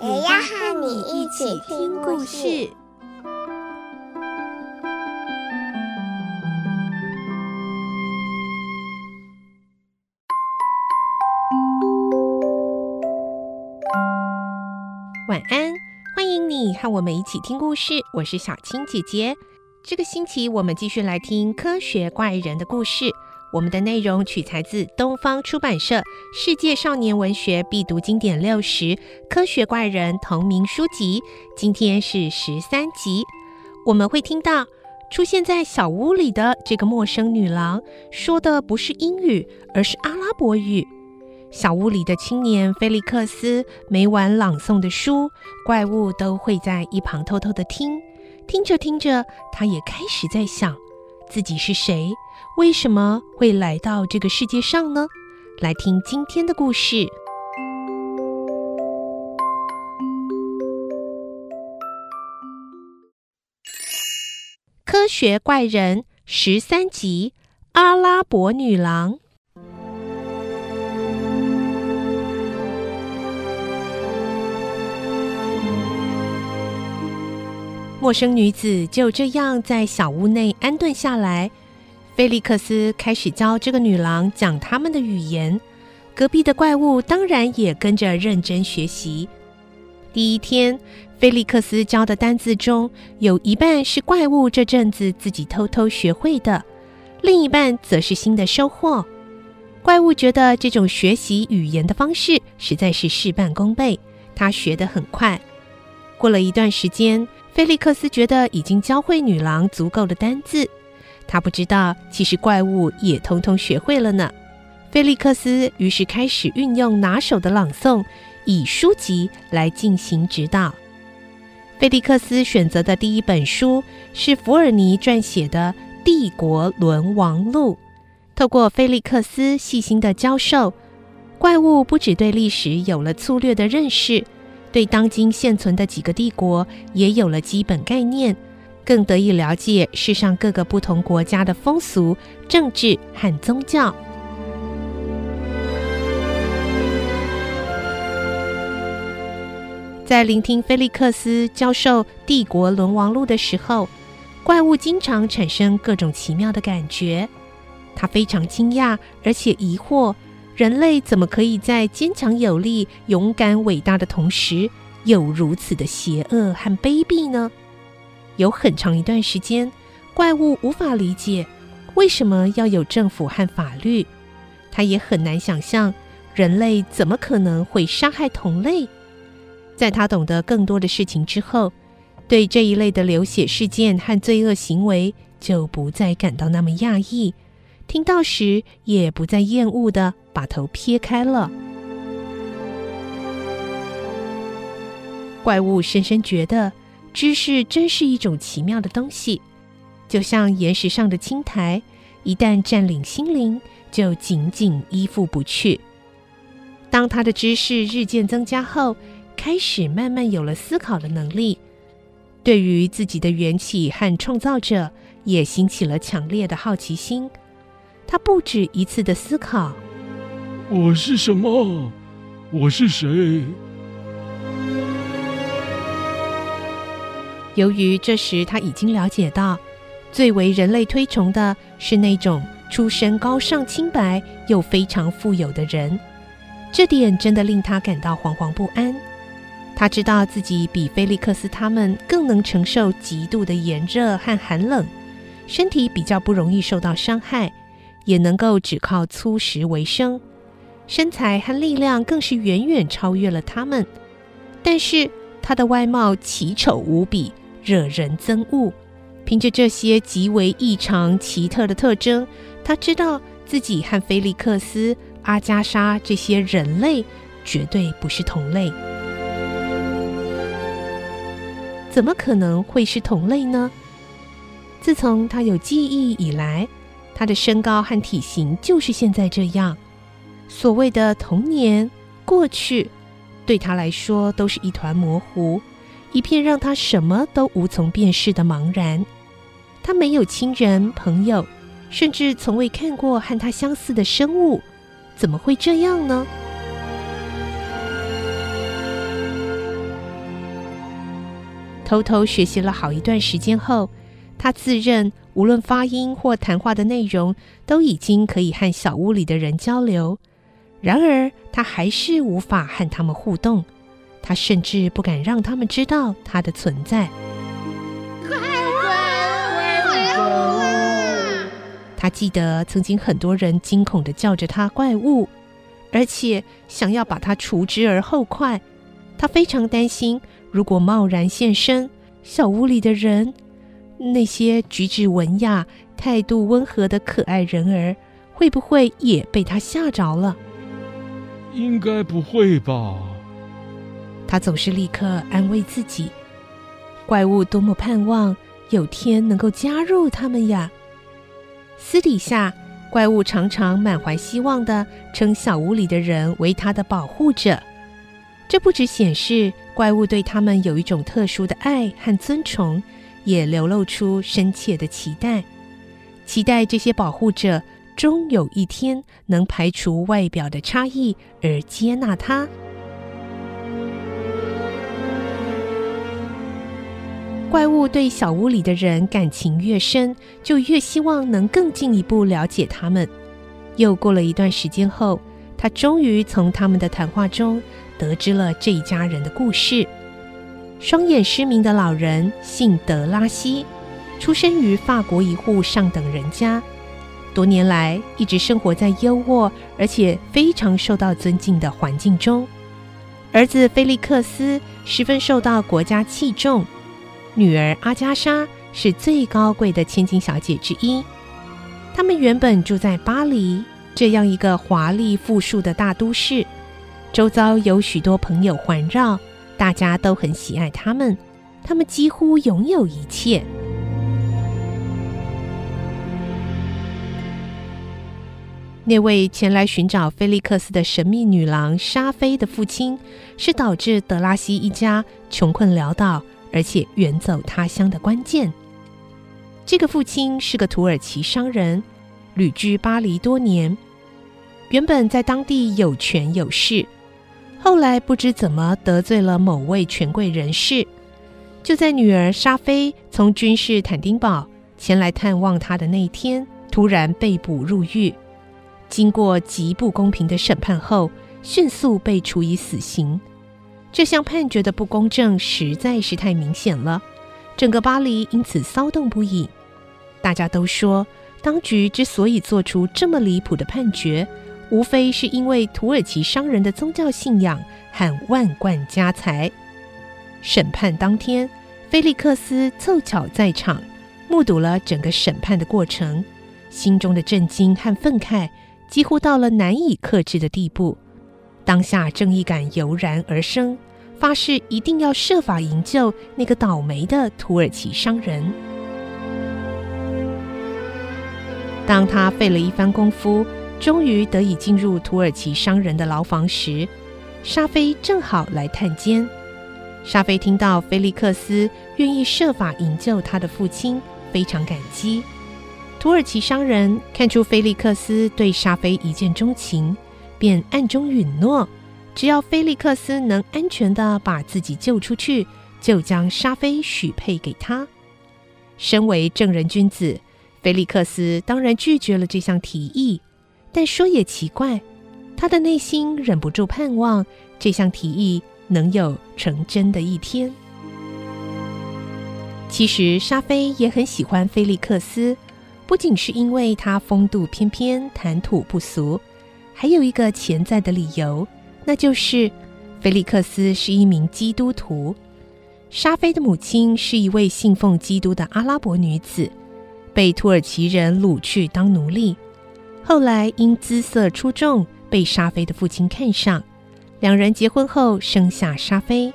也要和你一起听故事。晚安，欢迎你和我们一起听故事。我是小青姐姐。这个星期我们继续来听科学怪人的故事。我们的内容取材自东方出版社《世界少年文学必读经典六十》《科学怪人》同名书籍。今天是十三集，我们会听到出现在小屋里的这个陌生女郎说的不是英语，而是阿拉伯语。小屋里的青年菲利克斯每晚朗诵的书，怪物都会在一旁偷偷的听。听着听着，他也开始在想，自己是谁？为什么会来到这个世界上呢？来听今天的故事，《科学怪人》十三集《阿拉伯女郎》。陌生女子就这样在小屋内安顿下来。菲利克斯开始教这个女郎讲他们的语言，隔壁的怪物当然也跟着认真学习。第一天，菲利克斯教的单字中有一半是怪物这阵子自己偷偷学会的，另一半则是新的收获。怪物觉得这种学习语言的方式实在是事半功倍，他学得很快。过了一段时间。菲利克斯觉得已经教会女郎足够的单字，他不知道其实怪物也通通学会了呢。菲利克斯于是开始运用拿手的朗诵，以书籍来进行指导。菲利克斯选择的第一本书是福尔尼撰写的《帝国沦亡录》。透过菲利克斯细心的教授，怪物不只对历史有了粗略的认识。对当今现存的几个帝国也有了基本概念，更得以了解世上各个不同国家的风俗、政治和宗教。在聆听菲利克斯教授《帝国沦亡录》的时候，怪物经常产生各种奇妙的感觉，他非常惊讶，而且疑惑。人类怎么可以在坚强有力、勇敢伟大的同时，有如此的邪恶和卑鄙呢？有很长一段时间，怪物无法理解为什么要有政府和法律，他也很难想象人类怎么可能会杀害同类。在他懂得更多的事情之后，对这一类的流血事件和罪恶行为就不再感到那么讶异。听到时也不再厌恶的把头撇开了。怪物深深觉得，知识真是一种奇妙的东西，就像岩石上的青苔，一旦占领心灵，就紧紧依附不去。当他的知识日渐增加后，开始慢慢有了思考的能力，对于自己的缘起和创造者，也兴起了强烈的好奇心。他不止一次的思考：“我是什么？我是谁？”由于这时他已经了解到，最为人类推崇的是那种出身高尚、清白又非常富有的人，这点真的令他感到惶惶不安。他知道自己比菲利克斯他们更能承受极度的炎热和寒冷，身体比较不容易受到伤害。也能够只靠粗食为生，身材和力量更是远远超越了他们。但是他的外貌奇丑无比，惹人憎恶。凭着这些极为异常奇特的特征，他知道自己和菲利克斯、阿加莎这些人类绝对不是同类。怎么可能会是同类呢？自从他有记忆以来，他的身高和体型就是现在这样。所谓的童年、过去，对他来说都是一团模糊，一片让他什么都无从辨识的茫然。他没有亲人、朋友，甚至从未看过和他相似的生物，怎么会这样呢？偷偷学习了好一段时间后，他自认无论发音或谈话的内容都已经可以和小屋里的人交流。然而，他还是无法和他们互动。他甚至不敢让他们知道他的存在。他记得曾经很多人惊恐的叫着他“怪物”，而且想要把他除之而后快。他非常担心。如果贸然现身，小屋里的人，那些举止文雅、态度温和的可爱人儿，会不会也被他吓着了？应该不会吧。他总是立刻安慰自己：怪物多么盼望有天能够加入他们呀！私底下，怪物常常满怀希望地称小屋里的人为他的保护者。这不只显示怪物对他们有一种特殊的爱和尊崇，也流露出深切的期待，期待这些保护者终有一天能排除外表的差异而接纳他。怪物对小屋里的人感情越深，就越希望能更进一步了解他们。又过了一段时间后，他终于从他们的谈话中。得知了这一家人的故事。双眼失明的老人姓德拉西，出生于法国一户上等人家，多年来一直生活在优渥而且非常受到尊敬的环境中。儿子菲利克斯十分受到国家器重，女儿阿加莎是最高贵的千金小姐之一。他们原本住在巴黎这样一个华丽富庶的大都市。周遭有许多朋友环绕，大家都很喜爱他们，他们几乎拥有一切。那位前来寻找菲利克斯的神秘女郎莎菲的父亲，是导致德拉西一家穷困潦倒而且远走他乡的关键。这个父亲是个土耳其商人，旅居巴黎多年，原本在当地有权有势。后来不知怎么得罪了某位权贵人士，就在女儿莎菲从君士坦丁堡前来探望他的那一天，突然被捕入狱。经过极不公平的审判后，迅速被处以死刑。这项判决的不公正实在是太明显了，整个巴黎因此骚动不已。大家都说，当局之所以做出这么离谱的判决，无非是因为土耳其商人的宗教信仰和万贯家财。审判当天，菲利克斯凑巧在场，目睹了整个审判的过程，心中的震惊和愤慨几乎到了难以克制的地步。当下正义感油然而生，发誓一定要设法营救那个倒霉的土耳其商人。当他费了一番功夫，终于得以进入土耳其商人的牢房时，沙菲正好来探监。沙菲听到菲利克斯愿意设法营救他的父亲，非常感激。土耳其商人看出菲利克斯对沙菲一见钟情，便暗中允诺，只要菲利克斯能安全地把自己救出去，就将莎菲许配给他。身为正人君子，菲利克斯当然拒绝了这项提议。但说也奇怪，他的内心忍不住盼望这项提议能有成真的一天。其实莎菲也很喜欢菲利克斯，不仅是因为他风度翩翩、谈吐不俗，还有一个潜在的理由，那就是菲利克斯是一名基督徒。沙菲的母亲是一位信奉基督的阿拉伯女子，被土耳其人掳去当奴隶。后来因姿色出众，被沙菲的父亲看上，两人结婚后生下沙菲。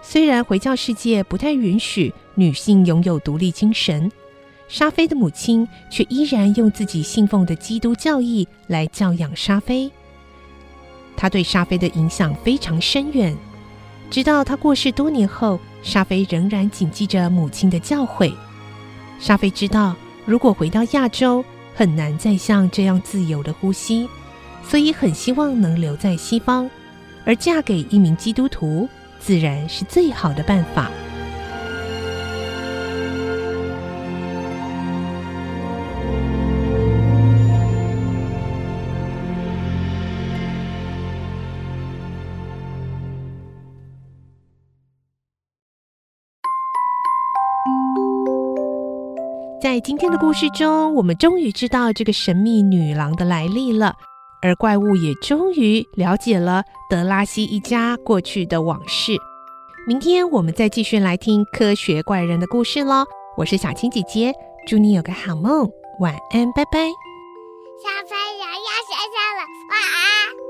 虽然回教世界不太允许女性拥有独立精神，沙菲的母亲却依然用自己信奉的基督教义来教养沙菲。他对沙菲的影响非常深远，直到他过世多年后，沙菲仍然谨记着母亲的教诲。沙菲知道，如果回到亚洲，很难再像这样自由的呼吸，所以很希望能留在西方，而嫁给一名基督徒，自然是最好的办法。在今天的故事中，我们终于知道这个神秘女郎的来历了，而怪物也终于了解了德拉西一家过去的往事。明天我们再继续来听科学怪人的故事喽！我是小青姐姐，祝你有个好梦，晚安，拜拜。小朋友要睡觉了，晚安。